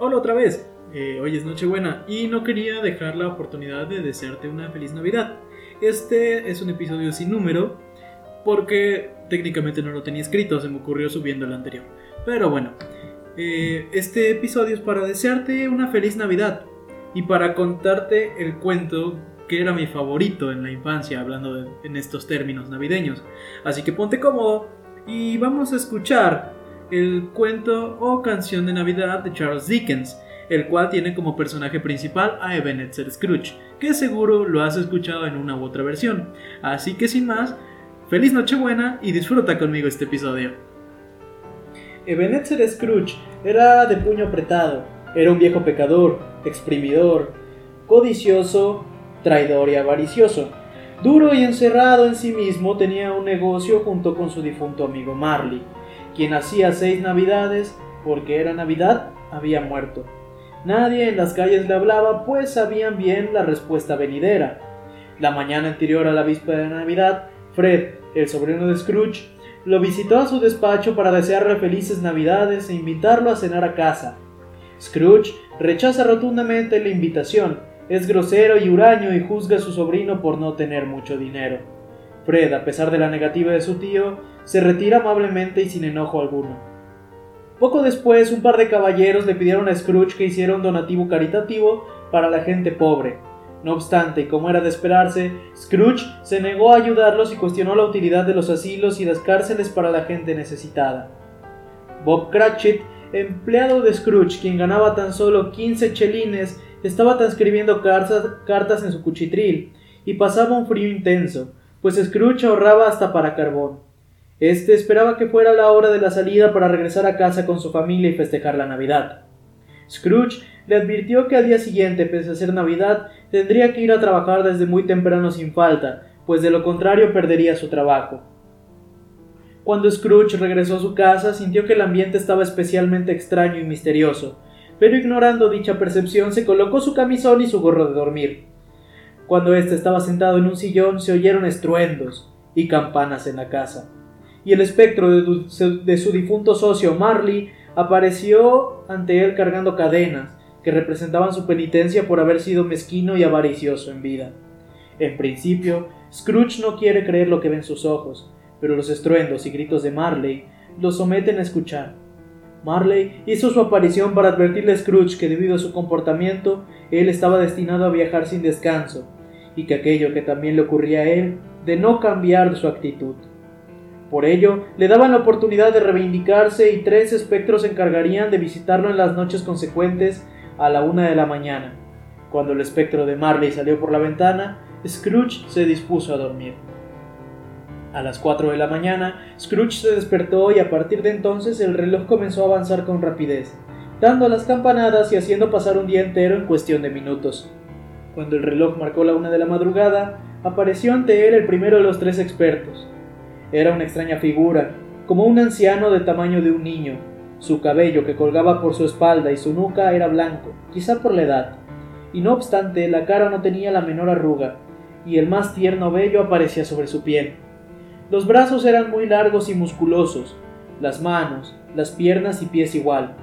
Hola otra vez. Eh, hoy es Nochebuena y no quería dejar la oportunidad de desearte una feliz Navidad. Este es un episodio sin número porque técnicamente no lo tenía escrito, se me ocurrió subiendo el anterior. Pero bueno, eh, este episodio es para desearte una feliz Navidad y para contarte el cuento que era mi favorito en la infancia, hablando en estos términos navideños. Así que ponte cómodo y vamos a escuchar el cuento o canción de Navidad de Charles Dickens, el cual tiene como personaje principal a Ebenezer Scrooge, que seguro lo has escuchado en una u otra versión. Así que sin más, feliz Nochebuena y disfruta conmigo este episodio. Ebenezer Scrooge era de puño apretado, era un viejo pecador, exprimidor, codicioso, traidor y avaricioso. Duro y encerrado en sí mismo tenía un negocio junto con su difunto amigo Marley, quien hacía seis navidades, porque era Navidad, había muerto. Nadie en las calles le hablaba, pues sabían bien la respuesta venidera. La mañana anterior a la víspera de Navidad, Fred, el sobrino de Scrooge, lo visitó a su despacho para desearle felices Navidades e invitarlo a cenar a casa. Scrooge rechaza rotundamente la invitación, es grosero y huraño y juzga a su sobrino por no tener mucho dinero. Fred, a pesar de la negativa de su tío, se retira amablemente y sin enojo alguno. Poco después, un par de caballeros le pidieron a Scrooge que hiciera un donativo caritativo para la gente pobre. No obstante, como era de esperarse, Scrooge se negó a ayudarlos y cuestionó la utilidad de los asilos y las cárceles para la gente necesitada. Bob Cratchit, empleado de Scrooge, quien ganaba tan solo 15 chelines, estaba transcribiendo cartas en su cuchitril y pasaba un frío intenso, pues Scrooge ahorraba hasta para carbón. Este esperaba que fuera la hora de la salida para regresar a casa con su familia y festejar la Navidad. Scrooge le advirtió que al día siguiente, pese a ser Navidad, tendría que ir a trabajar desde muy temprano sin falta, pues de lo contrario perdería su trabajo. Cuando Scrooge regresó a su casa, sintió que el ambiente estaba especialmente extraño y misterioso, pero ignorando dicha percepción se colocó su camisón y su gorro de dormir. Cuando éste estaba sentado en un sillón se oyeron estruendos y campanas en la casa y el espectro de, su difunto socio Marley apareció ante él cargando cadenas que representaban su penitencia por haber sido mezquino y avaricioso en vida. En principio, Scrooge no quiere creer lo que ven sus ojos, pero los estruendos y gritos de Marley lo someten a escuchar. Marley hizo su aparición para advertirle a Scrooge que debido a su comportamiento él estaba destinado a viajar sin descanso, y que aquello que también le ocurría a él, de no cambiar su actitud. Por ello, le daban la oportunidad de reivindicarse y tres espectros se encargarían de visitarlo en las noches consecuentes a la una de la mañana. Cuando el espectro de Marley salió por la ventana, Scrooge se dispuso a dormir. A las cuatro de la mañana, Scrooge se despertó y a partir de entonces el reloj comenzó a avanzar con rapidez, dando las campanadas y haciendo pasar un día entero en cuestión de minutos. Cuando el reloj marcó la una de la madrugada, apareció ante él el primero de los tres expertos, era una extraña figura, como un anciano del tamaño de un niño. Su cabello que colgaba por su espalda y su nuca era blanco, quizá por la edad, y no obstante la cara no tenía la menor arruga, y el más tierno vello aparecía sobre su piel. Los brazos eran muy largos y musculosos, las manos, las piernas y pies igual,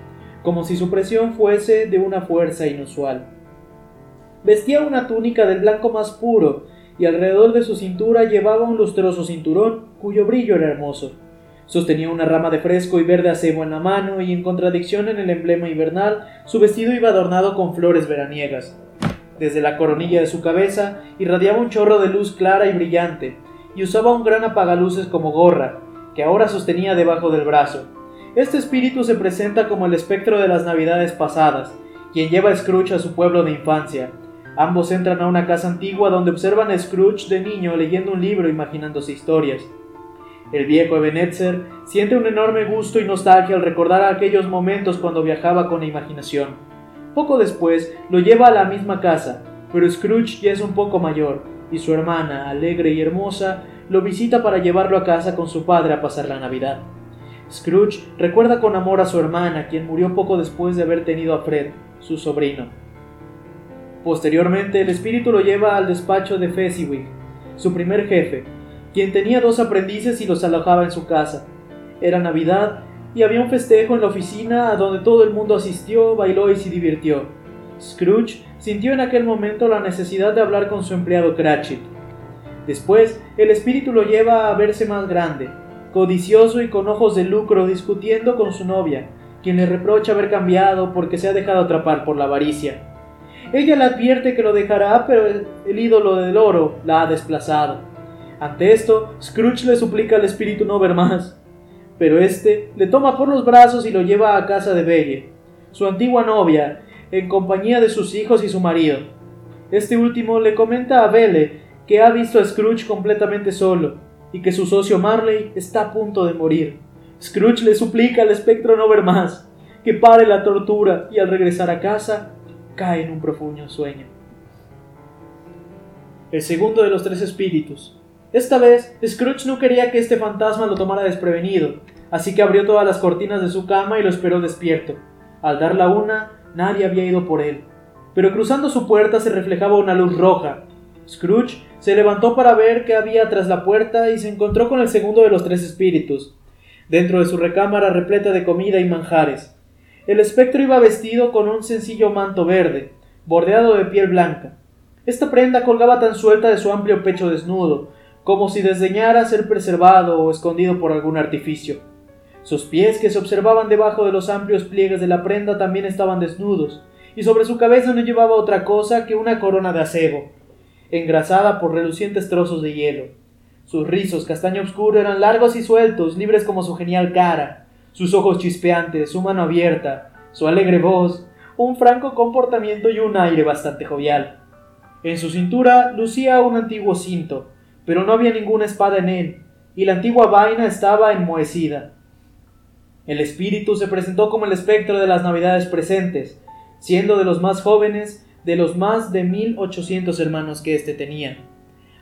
como si su presión fuese de una fuerza inusual. Vestía una túnica del blanco más puro, y alrededor de su cintura llevaba un lustroso cinturón cuyo brillo era hermoso. Sostenía una rama de fresco y verde acebo en la mano y en contradicción en el emblema invernal, su vestido iba adornado con flores veraniegas. Desde la coronilla de su cabeza irradiaba un chorro de luz clara y brillante, y usaba un gran apagaluces como gorra, que ahora sostenía debajo del brazo. Este espíritu se presenta como el espectro de las navidades pasadas, quien lleva a a su pueblo de infancia, Ambos entran a una casa antigua donde observan a Scrooge de niño leyendo un libro imaginándose historias. El viejo Ebenezer siente un enorme gusto y nostalgia al recordar aquellos momentos cuando viajaba con la imaginación. Poco después lo lleva a la misma casa, pero Scrooge ya es un poco mayor, y su hermana, alegre y hermosa, lo visita para llevarlo a casa con su padre a pasar la Navidad. Scrooge recuerda con amor a su hermana, quien murió poco después de haber tenido a Fred, su sobrino. Posteriormente, el espíritu lo lleva al despacho de Fezziwig, su primer jefe, quien tenía dos aprendices y los alojaba en su casa. Era Navidad y había un festejo en la oficina a donde todo el mundo asistió, bailó y se divirtió. Scrooge sintió en aquel momento la necesidad de hablar con su empleado Cratchit. Después, el espíritu lo lleva a verse más grande, codicioso y con ojos de lucro, discutiendo con su novia, quien le reprocha haber cambiado porque se ha dejado atrapar por la avaricia. Ella le advierte que lo dejará, pero el, ídolo del oro la ha desplazado. Ante esto, Scrooge le suplica al espíritu no ver más, pero este le toma por los brazos y lo lleva a casa de Belle, su antigua novia, en compañía de sus hijos y su marido. Este último le comenta a Belle que ha visto a Scrooge completamente solo y que su socio Marley está a punto de morir. Scrooge le suplica al espectro no ver más, que pare la tortura y al regresar a casa cae en un profundo sueño. El segundo de los tres espíritus. Esta vez, Scrooge no quería que este fantasma lo tomara desprevenido, así que abrió todas las cortinas de su cama y lo esperó despierto. Al dar la una, nadie había ido por él, pero cruzando su puerta se reflejaba una luz roja. Scrooge se levantó para ver qué había tras la puerta y se encontró con el segundo de los tres espíritus, dentro de su recámara repleta de comida y manjares. El espectro iba vestido con un sencillo manto verde, bordeado de piel blanca. Esta prenda colgaba tan suelta de su amplio pecho desnudo, como si desdeñara ser preservado o escondido por algún artificio. Sus pies, que se observaban debajo de los amplios pliegues de la prenda, también estaban desnudos, y sobre su cabeza no llevaba otra cosa que una corona de acebo, engrasada por relucientes trozos de hielo. Sus rizos castaño oscuro eran largos y sueltos, libres como su genial cara, sus ojos chispeantes, su mano abierta, su alegre voz, un franco comportamiento y un aire bastante jovial. En su cintura lucía un antiguo cinto, pero no había ninguna espada en él, y la antigua vaina estaba enmohecida. El espíritu se presentó como el espectro de las navidades presentes, siendo de los más jóvenes de los más de mil ochocientos hermanos que éste tenía.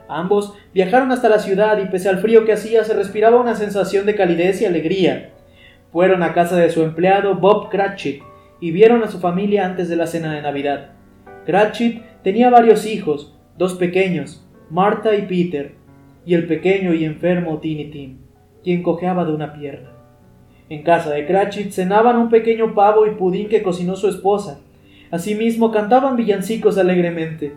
Ambos viajaron hasta la ciudad y pese al frío que hacía se respiraba una sensación de calidez y alegría. Fueron a casa de su empleado Bob Cratchit y vieron a su familia antes de la cena de Navidad. Cratchit tenía varios hijos, dos pequeños, Martha y Peter, y el pequeño y enfermo Tiny Tim, quien cojeaba de una pierna. En casa de Cratchit cenaban un pequeño pavo y pudín que cocinó su esposa. Asimismo cantaban villancicos alegremente.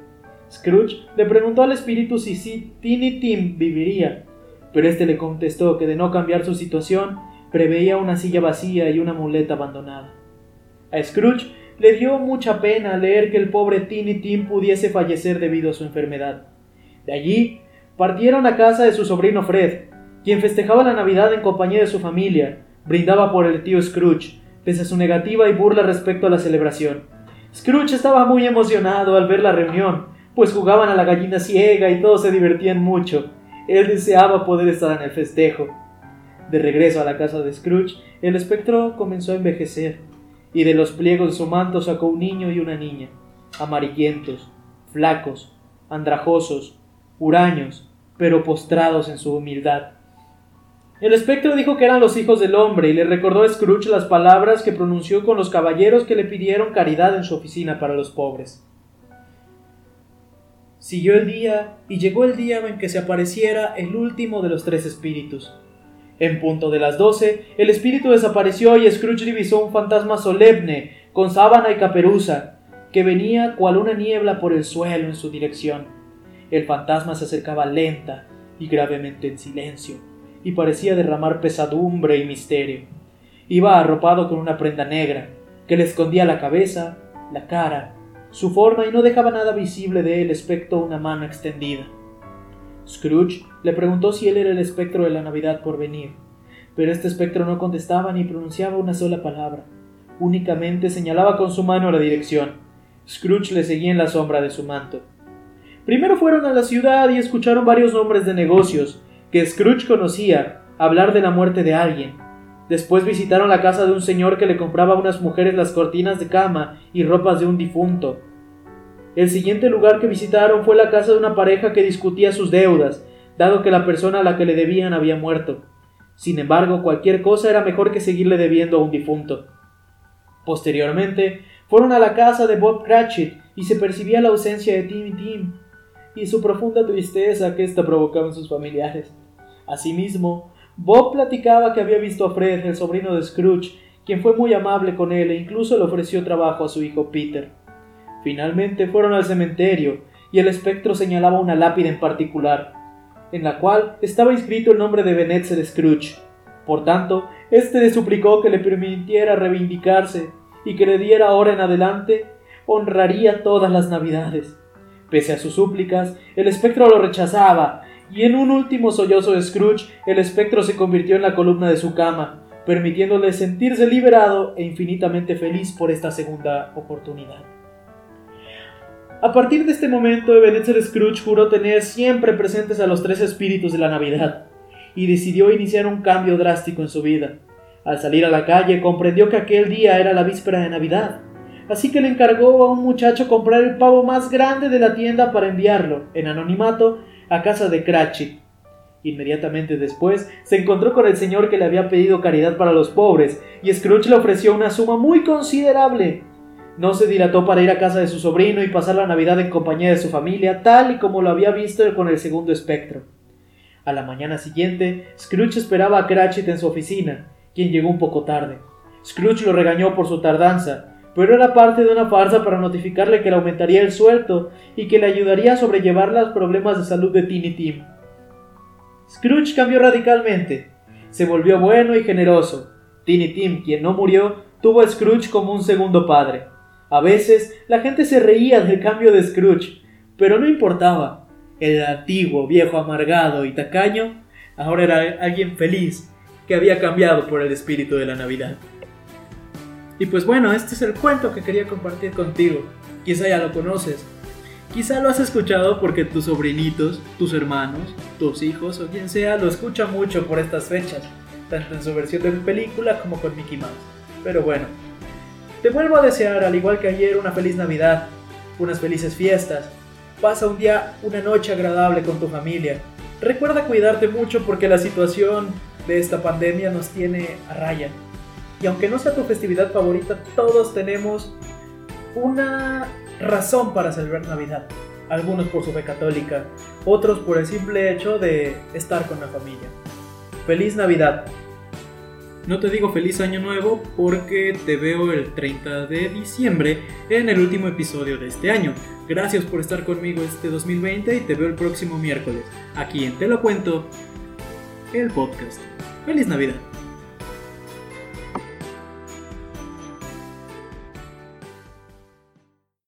Scrooge le preguntó al espíritu si, si Tiny Tim viviría, pero éste le contestó que de no cambiar su situación, preveía una silla vacía y una muleta abandonada. A Scrooge le dio mucha pena leer que el pobre Tiny Tim pudiese fallecer debido a su enfermedad. De allí partieron a casa de su sobrino Fred, quien festejaba la Navidad en compañía de su familia, brindaba por el tío Scrooge, pese a su negativa y burla respecto a la celebración. Scrooge estaba muy emocionado al ver la reunión, pues jugaban a la gallina ciega y todos se divertían mucho. Él deseaba poder estar en el festejo. De regreso a la casa de Scrooge, el espectro comenzó a envejecer, y de los pliegos de su manto sacó un niño y una niña, amarillentos, flacos, andrajosos, huraños, pero postrados en su humildad. El espectro dijo que eran los hijos del hombre y le recordó a Scrooge las palabras que pronunció con los caballeros que le pidieron caridad en su oficina para los pobres. Siguió el día y llegó el día en que se apareciera el último de los tres espíritus. En punto de las doce, el espíritu desapareció y Scrooge divisó un fantasma solemne, con sábana y caperuza, que venía cual una niebla por el suelo en su dirección. El fantasma se acercaba lenta y gravemente en silencio, y parecía derramar pesadumbre y misterio. Iba arropado con una prenda negra, que le escondía la cabeza, la cara su forma y no dejaba nada visible de él excepto una mano extendida. Scrooge le preguntó si él era el espectro de la Navidad por venir, pero este espectro no contestaba ni pronunciaba una sola palabra, únicamente señalaba con su mano la dirección. Scrooge le seguía en la sombra de su manto. Primero fueron a la ciudad y escucharon varios nombres de negocios que Scrooge conocía hablar de la muerte de alguien, Después visitaron la casa de un señor que le compraba a unas mujeres las cortinas de cama y ropas de un difunto. El siguiente lugar que visitaron fue la casa de una pareja que discutía sus deudas, dado que la persona a la que le debían había muerto. Sin embargo, cualquier cosa era mejor que seguirle debiendo a un difunto. Posteriormente, fueron a la casa de Bob Cratchit y se percibía la ausencia de Tim Tim y su profunda tristeza que ésta provocaba en sus familiares. Asimismo, Bob platicaba que había visto a Fred, el sobrino de Scrooge, quien fue muy amable con él e incluso le ofreció trabajo a su hijo Peter. Finalmente fueron al cementerio y el espectro señalaba una lápida en particular, en la cual estaba inscrito el nombre de Benetzer Scrooge. Por tanto, éste le suplicó que le permitiera reivindicarse y que le diera ahora en adelante honraría todas las navidades. Pese a sus súplicas, el espectro lo rechazaba, y en un último sollozo de Scrooge, el espectro se convirtió en la columna de su cama, permitiéndole sentirse liberado e infinitamente feliz por esta segunda oportunidad. A partir de este momento, Ebenezer Scrooge juró tener siempre presentes a los tres espíritus de la Navidad, y decidió iniciar un cambio drástico en su vida. Al salir a la calle comprendió que aquel día era la víspera de Navidad, así que le encargó a un muchacho comprar el pavo más grande de la tienda para enviarlo, en anonimato, a casa de Cratchit. Inmediatamente después se encontró con el señor que le había pedido caridad para los pobres, y Scrooge le ofreció una suma muy considerable. No se dilató para ir a casa de su sobrino y pasar la Navidad en compañía de su familia, tal y como lo había visto con el segundo espectro. A la mañana siguiente, Scrooge esperaba a Cratchit en su oficina, quien llegó un poco tarde. Scrooge lo regañó por su tardanza, pero era parte de una farsa para notificarle que le aumentaría el sueldo y que le ayudaría a sobrellevar los problemas de salud de Tiny Tim. Scrooge cambió radicalmente. Se volvió bueno y generoso. Tiny Tim, quien no murió, tuvo a Scrooge como un segundo padre. A veces la gente se reía del cambio de Scrooge, pero no importaba. El antiguo, viejo amargado y tacaño ahora era alguien feliz que había cambiado por el espíritu de la Navidad. Y pues bueno, este es el cuento que quería compartir contigo. Quizá ya lo conoces. Quizá lo has escuchado porque tus sobrinitos, tus hermanos, tus hijos o quien sea lo escucha mucho por estas fechas, tanto en su versión de película como con Mickey Mouse. Pero bueno, te vuelvo a desear, al igual que ayer, una feliz Navidad, unas felices fiestas. Pasa un día, una noche agradable con tu familia. Recuerda cuidarte mucho porque la situación de esta pandemia nos tiene a raya. Y aunque no sea tu festividad favorita, todos tenemos una razón para celebrar Navidad. Algunos por su fe católica, otros por el simple hecho de estar con la familia. Feliz Navidad. No te digo feliz año nuevo porque te veo el 30 de diciembre en el último episodio de este año. Gracias por estar conmigo este 2020 y te veo el próximo miércoles, aquí en Te lo cuento, el podcast. Feliz Navidad.